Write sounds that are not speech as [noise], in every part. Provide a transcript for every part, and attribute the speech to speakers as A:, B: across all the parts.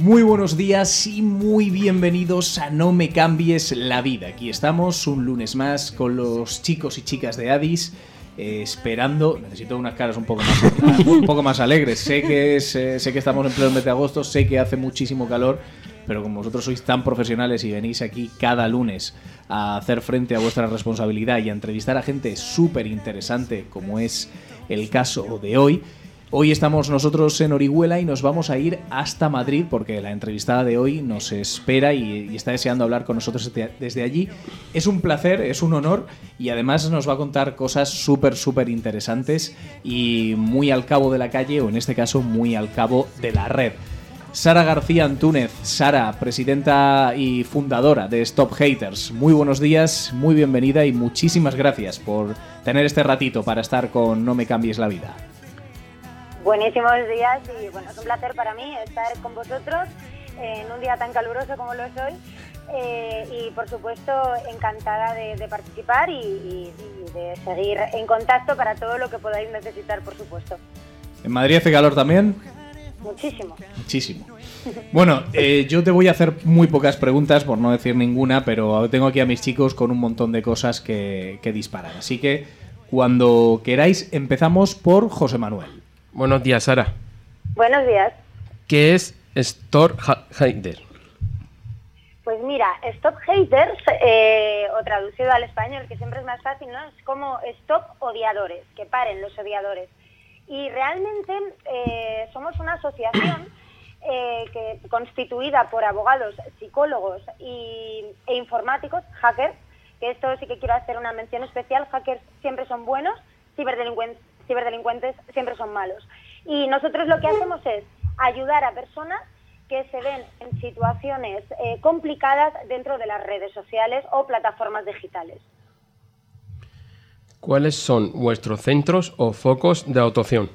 A: Muy buenos días y muy bienvenidos a No me cambies la vida. Aquí estamos un lunes más con los chicos y chicas de Addis. eh, esperando, necesito unas caras un poco más, un poco más alegres. Sé que, es, eh, sé que estamos en pleno mes de agosto, sé que hace muchísimo calor, pero como vosotros sois tan profesionales y venís aquí cada lunes a hacer frente a vuestra responsabilidad y a entrevistar a gente súper interesante, como es el caso de hoy, Hoy estamos nosotros en Orihuela y nos vamos a ir hasta Madrid porque la entrevistada de hoy nos espera y, está deseando hablar con nosotros desde, desde allí. Es un placer, es un honor y además nos va a contar cosas súper, súper interesantes y muy al cabo de la calle o en este caso muy al cabo de la red. Sara García Antúnez, Sara, presidenta y fundadora de Stop Haters. Muy buenos días, muy bienvenida y muchísimas gracias por tener este ratito para estar con No me cambies la vida.
B: Buenísimos días y bueno, es un placer para mí estar con vosotros en un día tan caluroso como lo es hoy eh, y por supuesto encantada de, de participar y, y- y de seguir en contacto para todo lo que podáis necesitar, por supuesto.
A: ¿En Madrid hace calor también?
B: Muchísimo.
A: Muchísimo. Bueno, eh, yo te voy a hacer muy pocas preguntas, por no decir ninguna, pero tengo aquí a mis chicos con un montón de cosas que, que disparar. Así que cuando queráis, empezamos por José Manuel.
C: Buenos días, Sara.
B: Buenos días.
C: ¿Qué es Store Hider?
B: Pues mira, Stop Haters, eh, o traducido al español, que siempre es más fácil, ¿no? Es como Stop Odiadores, que paren los odiadores. Y realmente eh, somos una asociación eh, que, constituida por abogados, psicólogos y, e informáticos, hackers, que esto sí que quiero hacer una mención especial, hackers siempre son buenos, ciberdelincuentes, ciberdelincuentes siempre son malos. Y nosotros lo que hacemos es ayudar a personas que se ven en situaciones eh, complicadas dentro de las redes sociales o plataformas digitales.
C: ¿Cuáles son vuestros centros o focos de actuación?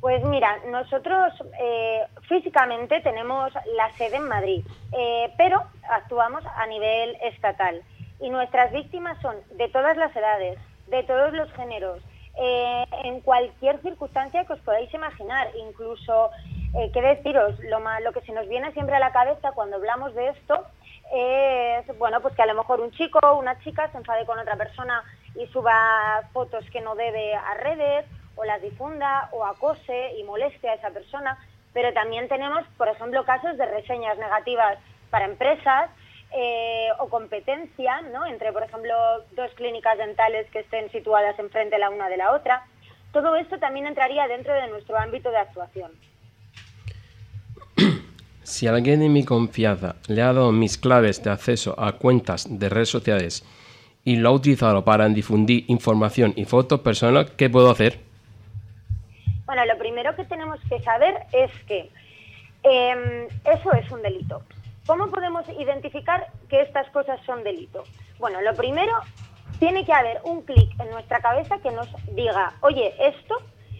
B: Pues mira, nosotros eh, físicamente tenemos la sede en Madrid, eh, pero actuamos a nivel estatal y nuestras víctimas son de todas las edades, de todos los géneros, eh, en cualquier circunstancia que os podáis imaginar, incluso, eh, qué deciros, lo, ma- lo que se nos viene siempre a la cabeza cuando hablamos de esto es, bueno, pues que a lo mejor un chico o una chica se enfade con otra persona y suba fotos que no debe a redes o las difunda o acose y moleste a esa persona, pero también tenemos, por ejemplo, casos de reseñas negativas para empresas eh, o competencia, ¿no? Entre, por ejemplo, dos clínicas dentales que estén situadas enfrente la una de la otra. Todo esto también entraría dentro de nuestro ámbito de actuación. [clears throat]
C: Si alguien de mi confianza le ha dado mis claves de acceso a cuentas de redes sociales y lo ha utilizado para difundir información y fotos personales, ¿qué puedo hacer?
B: Bueno, lo primero que tenemos que saber es que eh, eso es un delito. ¿Cómo podemos identificar que estas cosas son delito? Bueno, lo primero, tiene que haber un clic en nuestra cabeza que nos diga, oye, esto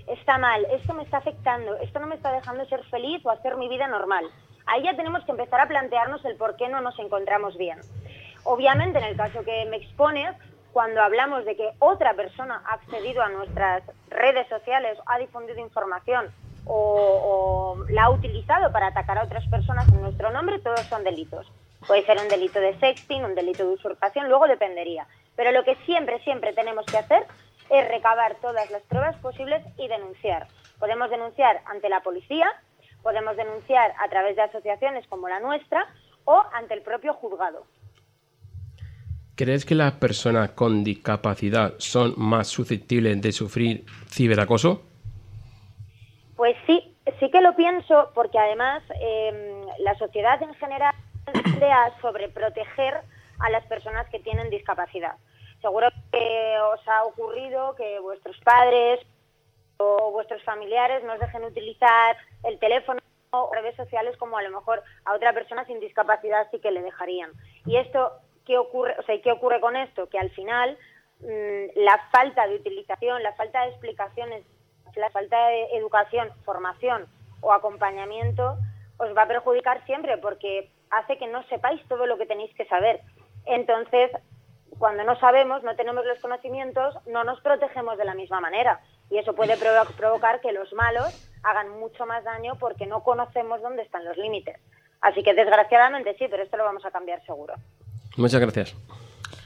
B: está mal, esto me está afectando, esto no me está dejando ser feliz o hacer mi vida normal. Ahí ya tenemos que empezar a plantearnos el por qué no nos encontramos bien. Obviamente, en el caso que me expones, cuando hablamos de que otra persona ha accedido a nuestras redes sociales, ha difundido información o, la ha utilizado para atacar a otras personas en nuestro nombre, todos son delitos. Puede ser un delito de sexting, un delito de usurpación, luego dependería. Pero lo que siempre, siempre tenemos que hacer es recabar todas las pruebas posibles y denunciar. Podemos denunciar ante la policía, podemos denunciar a través de asociaciones como la nuestra o ante el propio juzgado.
C: ¿Crees que las personas con discapacidad son más susceptibles de sufrir ciberacoso?
B: Pues sí, sí que lo pienso porque además eh, la sociedad en general tiende a sobreproteger a las personas que tienen discapacidad. Seguro que os ha ocurrido que vuestros padres o vuestros familiares no os dejen utilizar el teléfono o redes sociales como a lo mejor a otra persona sin discapacidad sí que le dejarían. Y esto, ¿qué ocurre? O sea, ¿qué ocurre con esto? Que al final mm, la falta de utilización, la falta de explicaciones, la falta de educación, formación o acompañamiento os va a perjudicar siempre porque hace que no sepáis todo lo que tenéis que saber. Entonces, cuando no sabemos, no tenemos los conocimientos, no nos protegemos de la misma manera. Y eso puede provocar que los malos hagan mucho más daño porque no conocemos dónde están los límites. Así que desgraciadamente sí, pero esto lo vamos a cambiar seguro.
C: Muchas gracias.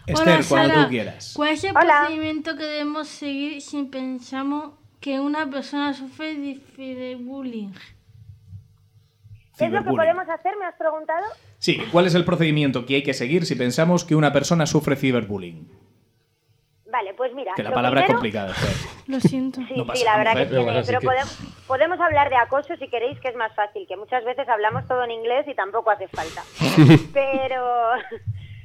A: Esther, cuando tú quieras.
D: ¿Cuál es el procedimiento que debemos seguir si pensamos que una persona sufre de ciberbullying?
B: ¿Qué es lo que podemos hacer? ¿Me has preguntado?
A: Sí, ¿cuál es el procedimiento que hay que seguir si pensamos que una persona sufre ciberbullying?
B: Vale, pues mira.
A: Que la palabra es complicada. [laughs]
D: Lo siento.
B: Sí, sí, la verdad que tiene. Pero podemos, podemos, hablar de acoso si queréis, que es más fácil, que muchas veces hablamos todo en inglés y tampoco hace falta. [laughs] pero,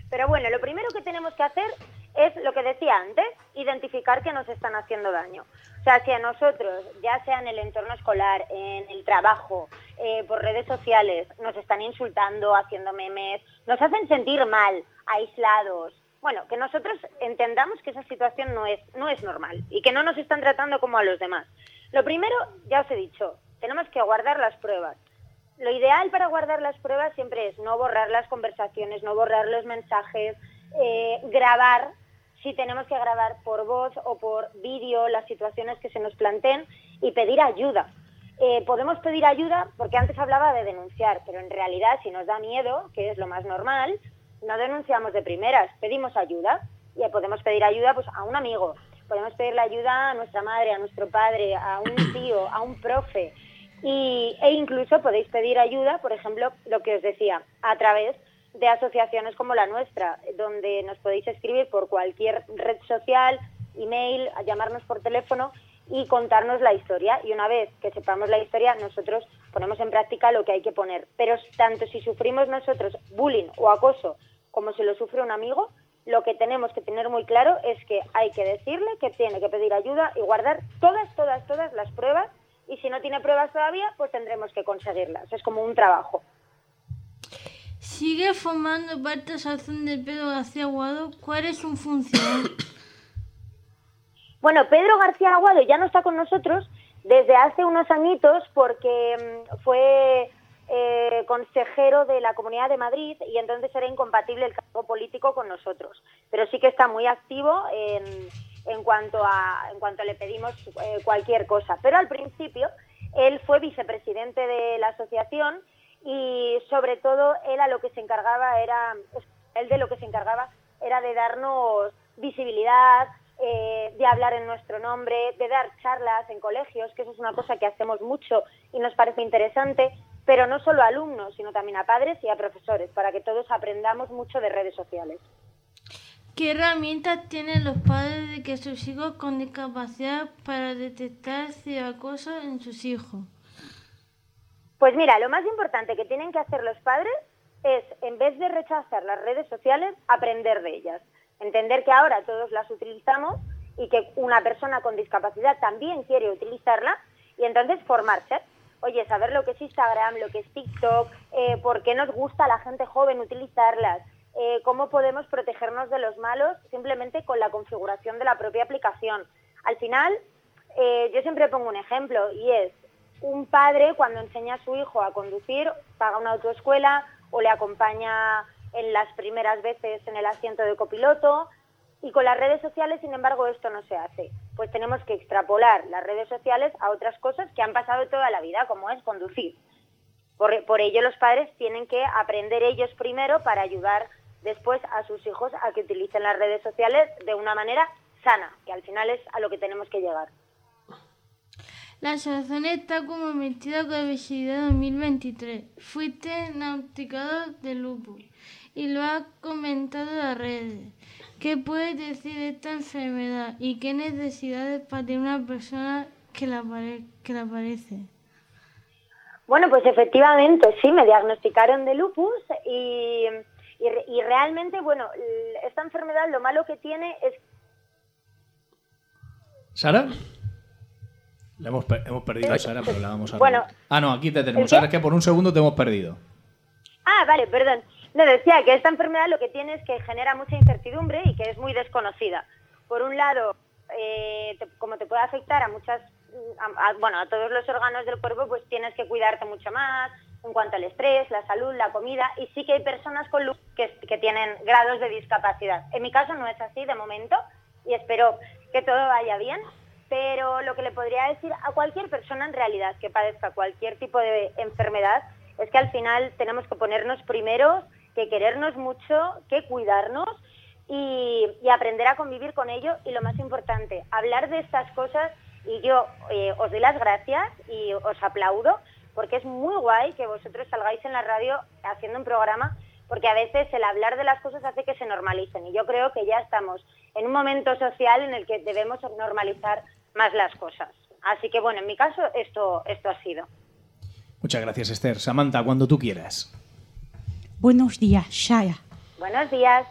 B: pero bueno, lo primero que tenemos que hacer es lo que decía antes, identificar que nos están haciendo daño. O sea, si a nosotros, ya sea en el entorno escolar, en el trabajo, eh, por redes sociales, nos están insultando, haciendo memes, nos hacen sentir mal, aislados, bueno, que nosotros entendamos que esa situación no es, no es normal y que no nos están tratando como a los demás. Lo primero, ya os he dicho, tenemos que guardar las pruebas. Lo ideal para guardar las pruebas siempre es no borrar las conversaciones, no borrar los mensajes, eh, grabar, si tenemos que grabar por voz o por vídeo las situaciones que se nos planteen y pedir ayuda. Eh, podemos pedir ayuda porque antes hablaba de denunciar, pero en realidad si nos da miedo, que es lo más normal, no denunciamos de primeras, pedimos ayuda y podemos pedir ayuda pues, a un amigo, podemos pedirle ayuda a nuestra madre, a nuestro padre, a un tío, a un profe. Y, e incluso podéis pedir ayuda, por ejemplo, lo que os decía, a través de asociaciones como la nuestra, donde nos podéis escribir por cualquier red social, email, llamarnos por teléfono y contarnos la historia. Y una vez que sepamos la historia, nosotros ponemos en práctica lo que hay que poner. Pero tanto si sufrimos nosotros bullying o acoso como si lo sufre un amigo, lo que tenemos que tener muy claro es que hay que decirle que tiene que pedir ayuda y guardar todas, todas, todas las pruebas y si no tiene pruebas todavía, pues tendremos que conseguirlas. Es como un trabajo.
D: Sigue formando parte asociación de Pedro García Aguado. ¿Cuál es su función?
B: bueno, Pedro García Aguado ya no está con nosotros desde hace unos añitos porque mm, fue eh, consejero de la Comunidad de Madrid y entonces era incompatible el cargo político con nosotros. Pero sí que está muy activo en, en cuanto, a, en cuanto le pedimos eh, cualquier cosa. Pero al principio él fue vicepresidente de la asociación y sobre todo él a lo que se encargaba era, él de lo que se encargaba era de darnos visibilidad, eh, de hablar en nuestro nombre, de dar charlas en colegios, que eso es una cosa que hacemos mucho y nos parece interesante, pero no solo a alumnos, sino también a padres y a profesores, para que todos aprendamos mucho de redes sociales.
D: ¿Qué herramientas tienen los padres de que sus hijos con discapacidad para detectar acoso en sus hijos?
B: Pues mira, lo más importante que tienen que hacer los padres es, en vez de rechazar las redes sociales, aprender de ellas. Entender que ahora todos las utilizamos y que una persona con discapacidad también quiere utilizarla y entonces formarse oye, saber lo que es Instagram, lo que es TikTok, eh, por qué nos gusta a la gente joven utilizarlas, eh, cómo podemos protegernos de los malos simplemente con la configuración de la propia aplicación. Al final, eh, yo siempre pongo un ejemplo y es un padre cuando enseña a su hijo a conducir, paga una autoescuela o le acompaña en las primeras veces en el asiento de copiloto, y con las redes sociales, sin embargo, esto no se hace. Pues tenemos que extrapolar las redes sociales a otras cosas que han pasado toda la vida, como es conducir. Por, por ello, los padres tienen que aprender ellos primero para ayudar después a sus hijos a que utilicen las redes sociales de una manera sana, que al final es a lo que tenemos que llegar.
D: La asociación está comprometida con la obesidad 2023. Fuiste nauticado de lupus y lo ha comentado en las redes. ¿Qué puede decir esta enfermedad y qué necesidades para tener una persona que la, que la padece?
B: Bueno, pues efectivamente, sí, me diagnosticaron de lupus y, y, realmente, bueno, esta enfermedad lo malo que tiene es...
A: ¿Sara? La hemos, per- hemos perdido a Sara, pero la vamos a...
B: Bueno.
A: ah, no, aquí te tenemos. Sara, es que por un segundo te hemos perdido.
B: Ah, vale, perdón. No, decía que esta enfermedad lo que tiene es que genera mucha incertidumbre y que es muy desconocida. Por un lado, eh, te- como te puede afectar a muchas, a- a- bueno, a todos los órganos del cuerpo, pues tienes que cuidarte mucho más en cuanto al estrés, la salud, la comida, y sí que hay personas con lupus que, que tienen grados de discapacidad. En mi caso no es así de momento y espero que todo vaya bien, pero lo que le podría decir a cualquier persona en realidad que padezca cualquier tipo de enfermedad es que al final tenemos que ponernos primero, que querernos mucho, que cuidarnos y, aprender a convivir con ello y lo más importante, hablar de estas cosas y yo eh, os doy las gracias y os aplaudo porque es muy guay que vosotros salgáis en la radio haciendo un programa porque a veces el hablar de las cosas hace que se normalicen y yo creo que ya estamos en un momento social en el que debemos normalizar más las cosas. Así que bueno, en mi caso esto, esto ha sido.
A: Muchas gracias, Esther. Samantha, cuando tú quieras.
E: Buenos días, Sara.
B: Buenos días.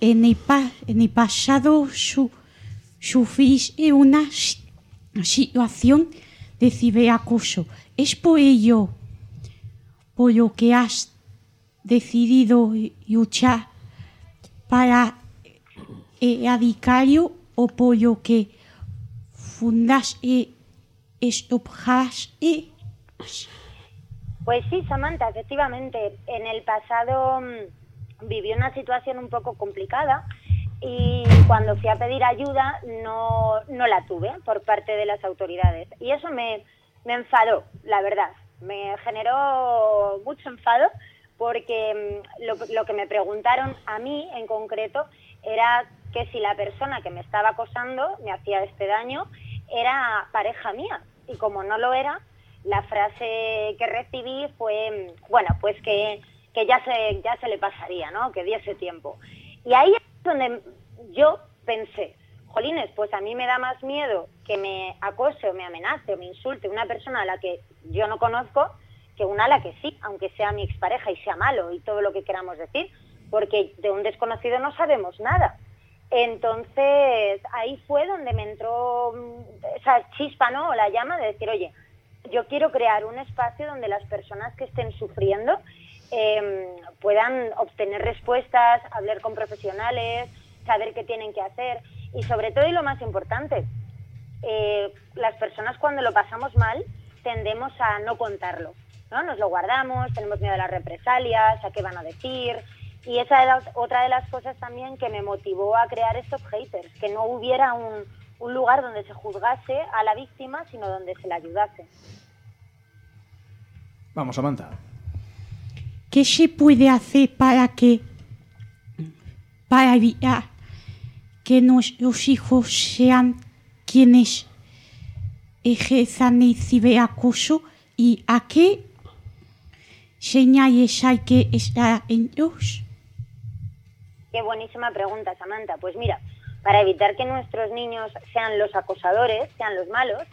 E: En el, pa- en el pasado su, sufriste una si- situación de ciberacoso. Es por ello por lo que has decidido luchar para erradicarlo o por lo que Stop Hash y
B: Pues sí, Samantha, efectivamente, en el pasado mm, viví una situación un poco complicada y cuando fui a pedir ayuda no, no la tuve por parte de las autoridades. Y eso me, me enfadó, la verdad. Me generó mucho enfado porque mm, lo que me preguntaron a mí en concreto era que si la persona que me estaba acosando, me hacía este daño, era pareja mía. Y como no lo era, la frase que recibí fue, bueno, pues que, que ya, se, ya se le pasaría, ¿no? Que diese tiempo. Y ahí es donde yo pensé, jolines, pues a mí me da más miedo que me acose o me amenace o me insulte una persona a la que yo no conozco que una a la que sí, aunque sea mi expareja y sea malo y todo lo que queramos decir, porque de un desconocido no sabemos nada. Entonces ahí fue donde me entró mm, esa chispa, ¿no? O la llama de decir, oye, yo quiero crear un espacio donde las personas que estén sufriendo eh, puedan obtener respuestas, hablar con profesionales, saber qué tienen que hacer y sobre todo y lo más importante, eh, las personas cuando lo pasamos mal tendemos a no contarlo, ¿no? Nos lo guardamos, tenemos miedo a las represalias, a qué van a decir y esa era otra de las cosas también que me motivó a crear Stop Haters, que no hubiera un, un lugar donde se juzgase a la víctima, sino donde se la ayudase.
A: Vamos, Samantha.
E: ¿Qué se puede hacer para que para evitar que nuestros hijos sean quienes ejerzan el ciberacoso y a qué señales hay que estar atentos?
B: Qué buenísima pregunta, Samantha. Pues mira, para evitar que nuestros niños sean los acosadores, sean los malos,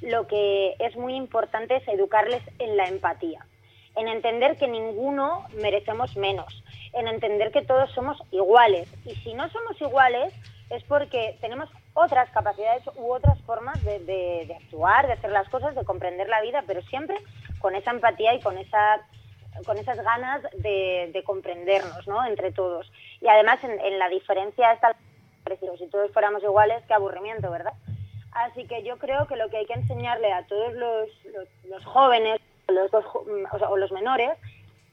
B: lo que es muy importante es educarles en la empatía, en entender que ninguno merecemos menos, en entender que todos somos iguales. Y si no somos iguales es porque tenemos otras capacidades u otras formas de, de- actuar, de hacer las cosas, de comprender la vida, pero siempre con esa empatía y con esa con esas ganas de, de comprendernos ¿no? entre todos. Y además en, en la diferencia está. Si todos fuéramos iguales, qué aburrimiento, ¿verdad? Así que yo creo que lo que hay que enseñarle a todos los, los, los jóvenes los mm, o los menores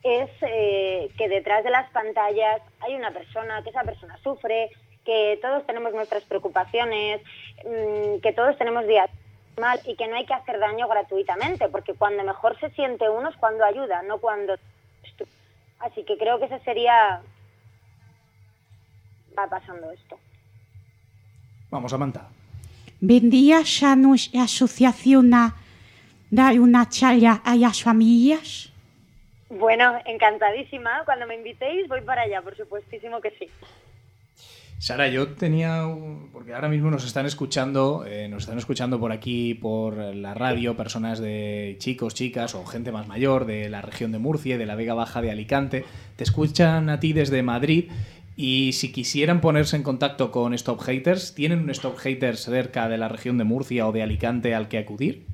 B: es eh, que detrás de las pantallas hay una persona, que esa persona sufre, que todos tenemos nuestras preocupaciones, mm, que todos tenemos días mal y que no hay que hacer daño gratuitamente, porque cuando mejor se siente uno es cuando ayuda, no cuando... Así que creo que ese sería... Va pasando esto.
A: Vamos, Samantha.
E: ¿Vendrías a nuestra asociación a dar una charla a las familias?
B: Bueno, encantadísima. Cuando me invitéis voy para allá, por supuestísimo que sí.
A: Sara, yo tenía, porque ahora mismo nos están escuchando, eh, nos están escuchando por aquí, por la radio, personas de chicos, chicas o gente más mayor de la región de Murcia de la Vega Baja de Alicante. Te escuchan a ti desde Madrid Y si quisieran ponerse en contacto con Stop Haters, ¿tienen un Stop Haters cerca de la región de Murcia o de Alicante al que acudir?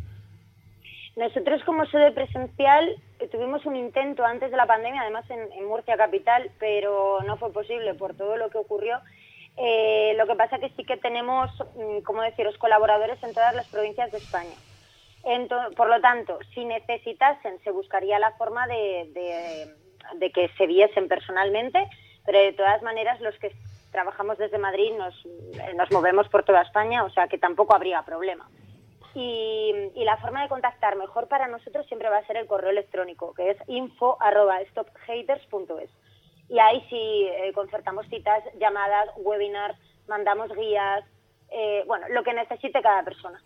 B: Nosotros como sede presencial eh, tuvimos un intento antes de la pandemia, además en Murcia capital, pero no fue posible por todo lo que ocurrió. Eh, lo que pasa que sí que tenemos, mm, como deciros, colaboradores en todas las provincias de España. Ento- por lo tanto, si necesitasen, se buscaría la forma de que se viesen personalmente, pero de todas maneras los que trabajamos desde Madrid nos, eh, nos movemos por toda España, o sea que tampoco habría problema. Y, y la forma de contactar mejor para nosotros siempre va a ser el correo electrónico, que es info.stophaters.es. Y ahí sí eh, concertamos citas, llamadas, webinars, mandamos guías, eh, bueno, lo que necesite cada persona.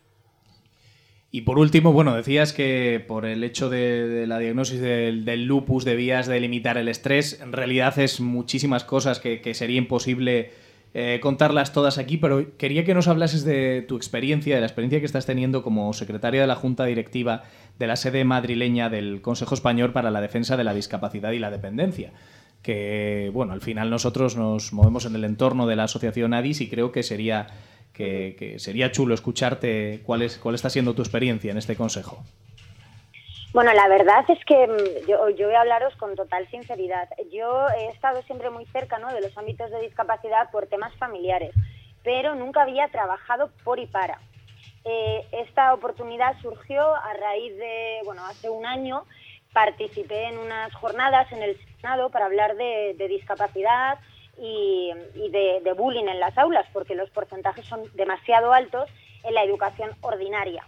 A: Y por último, bueno, decías que por el hecho de, la diagnosis del, del lupus debías de limitar el estrés. En realidad es muchísimas cosas que, que sería imposible eh, contarlas todas aquí, pero quería que nos hablases de tu experiencia, de la experiencia que estás teniendo como secretaria de la Junta Directiva de la sede madrileña del Consejo Español para la Defensa de la Discapacidad y la Dependencia. Que, bueno, al final nosotros nos movemos en el entorno de la asociación ADIS y creo que sería que, sería chulo escucharte cuál, cuál está siendo tu experiencia en este consejo.
B: Bueno, la verdad es que mm, yo, yo voy a hablaros con total sinceridad. Yo he estado siempre muy cerca ¿no? de los ámbitos de discapacidad por temas familiares, pero nunca había trabajado por y para. Eh, esta oportunidad surgió a raíz de, bueno, hace un año participé en unas jornadas en el Senado para hablar de, discapacidad y, de bullying en las aulas, porque los porcentajes son demasiado altos en la educación ordinaria.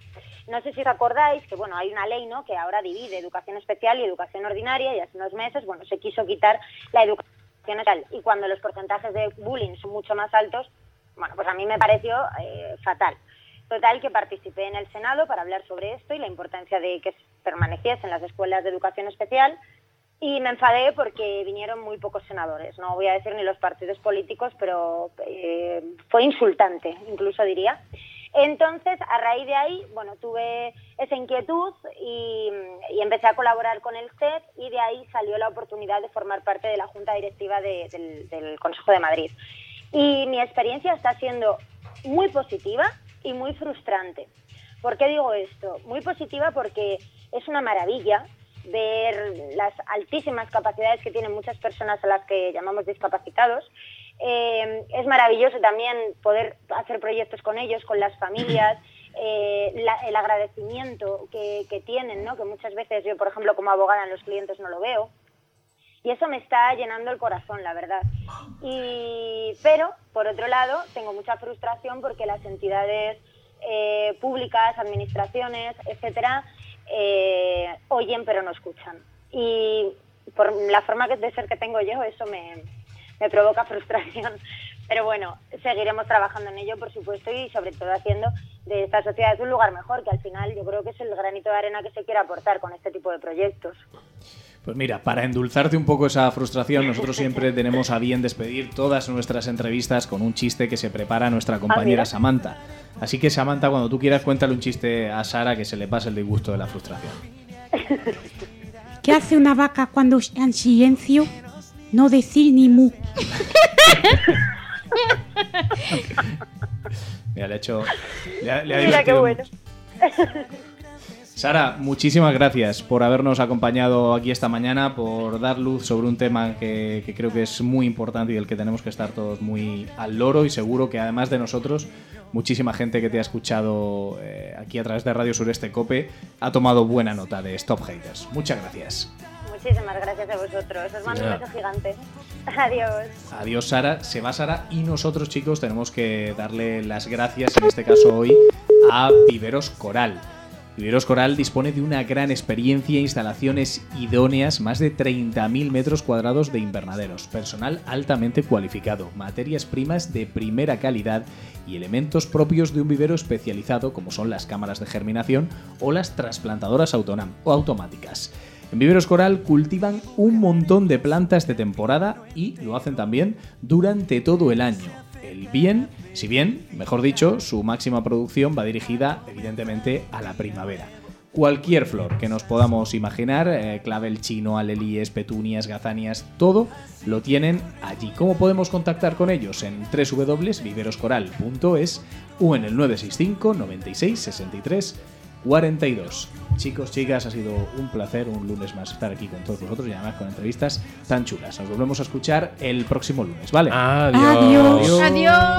B: No sé si os acordáis que bueno, hay una ley ¿no? que ahora divide educación especial y educación ordinaria y hace unos meses bueno, se quiso quitar la educación especial y cuando los porcentajes de bullying son mucho más altos, bueno, pues a mí me pareció eh, fatal. Total que participé en el Senado para hablar sobre esto y la importancia de que permaneciesen las escuelas de educación especial y me enfadé porque vinieron muy pocos senadores. No voy a decir ni los partidos políticos, pero eh, fue insultante, incluso diría. Entonces, a raíz de ahí, bueno, tuve esa inquietud y, y empecé a colaborar con el CEP y de ahí salió la oportunidad de formar parte de la Junta Directiva de- del, del Consejo de Madrid. Y mi experiencia está siendo muy positiva y muy frustrante. ¿Por qué digo esto? Muy positiva porque es una maravilla ver las altísimas capacidades que tienen muchas personas a las que llamamos discapacitados. Eh, es maravilloso también poder hacer proyectos con ellos, con las familias, [clears throat] eh, la- el agradecimiento que, que tienen, ¿no? que muchas veces yo, por ejemplo, como abogada en los clientes no lo veo. Y eso me está llenando el corazón, la verdad. Y, pero, por otro lado, tengo mucha frustración porque las entidades eh, públicas, administraciones, etcétera, eh, oyen pero no escuchan. Y por la forma de ser que tengo yo, eso me, me provoca [laughs] frustración. Pero bueno, seguiremos trabajando en ello, por supuesto, y sobre todo haciendo de esta sociedad un lugar mejor, que al final yo creo que es el granito de arena que se quiere aportar con este tipo de proyectos.
A: Pues mira, para endulzarte un poco esa frustración, nosotros siempre [laughs] tenemos a bien despedir todas nuestras entrevistas con un chiste que se prepara nuestra compañera
B: mira.
A: Samantha. Así que Samantha, cuando tú quieras, cuéntale un chiste a Sara que se le pase el disgusto de la frustración. [laughs]
E: ¿Qué hace una vaca cuando está en silencio? No decir ni mu. [laughs]
A: Mira, le ha hecho... Le ha, le ha
B: Mira qué bueno.
A: Sara, muchísimas gracias por habernos acompañado aquí esta mañana, por dar luz sobre un tema que, que creo que es muy importante y del que tenemos que estar todos muy al loro y seguro que además de nosotros, muchísima gente que te ha escuchado eh, aquí a través de Radio Sureste Cope ha tomado buena nota de Stop Haters. Muchas gracias.
B: Muchísimas gracias a vosotros. Os mando un beso gigante. [laughs] Adiós.
A: Adiós Sara, se va Sara y nosotros chicos tenemos que darle las gracias en este caso hoy a Viveros Coral. Viveros Coral dispone de una gran experiencia, instalaciones idóneas, más de 30.000 metros cuadrados de invernaderos, personal altamente cualificado, materias primas de primera calidad y elementos propios de un vivero especializado como son las cámaras de germinación o las trasplantadoras o automáticas. En Viveros Coral cultivan un montón de plantas de temporada y lo hacen también durante todo el año. El bien, si bien, mejor dicho, su máxima producción va dirigida evidentemente a la primavera. cualquier flor que nos podamos imaginar, eh, clavel chino, alelíes, petunias, gazanias, todo lo tienen allí. ¿Cómo podemos contactar con ellos? En www.viveroscoral.es o en el 965 96 63 42. Chicos, chicas, ha sido un placer un lunes más estar aquí con todos vosotros y además con entrevistas tan chulas. Nos volvemos a escuchar el próximo lunes, ¿vale?
C: Adiós.
E: Adiós.
D: Adiós,